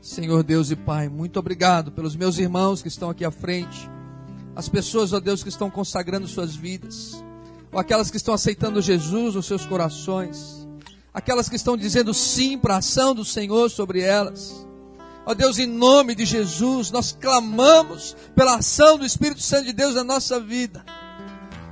Senhor Deus e Pai, muito obrigado pelos meus irmãos que estão aqui à frente, as pessoas, ó Deus, que estão consagrando suas vidas, ou aquelas que estão aceitando Jesus nos seus corações, aquelas que estão dizendo sim para a ação do Senhor sobre elas. Ó Deus, em nome de Jesus, nós clamamos pela ação do Espírito Santo de Deus na nossa vida.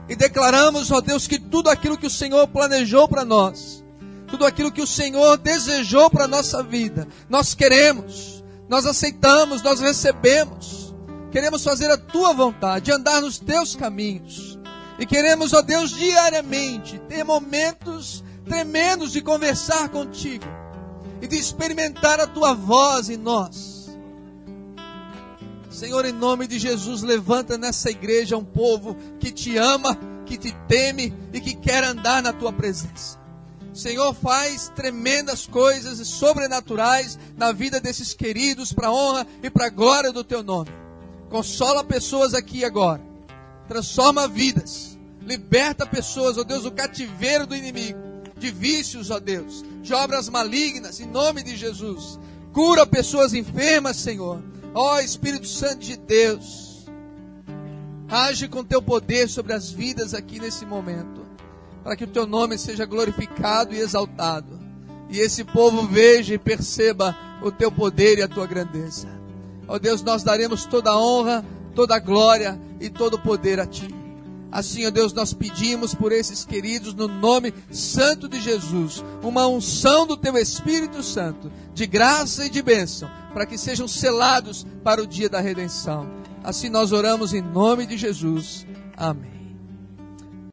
E declaramos, ó Deus, que tudo aquilo que o Senhor planejou para nós, tudo aquilo que o Senhor desejou para a nossa vida, nós queremos, nós aceitamos, nós recebemos. Queremos fazer a tua vontade, andar nos teus caminhos. E queremos, ó Deus, diariamente ter momentos tremendos de conversar contigo e de experimentar a tua voz em nós. Senhor, em nome de Jesus, levanta nessa igreja um povo que te ama, que te teme e que quer andar na tua presença. Senhor, faz tremendas coisas sobrenaturais na vida desses queridos, para a honra e para a glória do teu nome. Consola pessoas aqui agora. Transforma vidas. Liberta pessoas, ó Deus, do cativeiro do inimigo, de vícios, ó Deus, de obras malignas, em nome de Jesus. Cura pessoas enfermas, Senhor. Ó Espírito Santo de Deus, age com teu poder sobre as vidas aqui nesse momento, para que o teu nome seja glorificado e exaltado, e esse povo veja e perceba o teu poder e a tua grandeza. Ó Deus, nós daremos toda a honra, toda a glória e todo o poder a ti. Assim, ó Deus, nós pedimos por esses queridos no nome santo de Jesus, uma unção do teu Espírito Santo, de graça e de bênção, para que sejam selados para o dia da redenção. Assim nós oramos em nome de Jesus. Amém.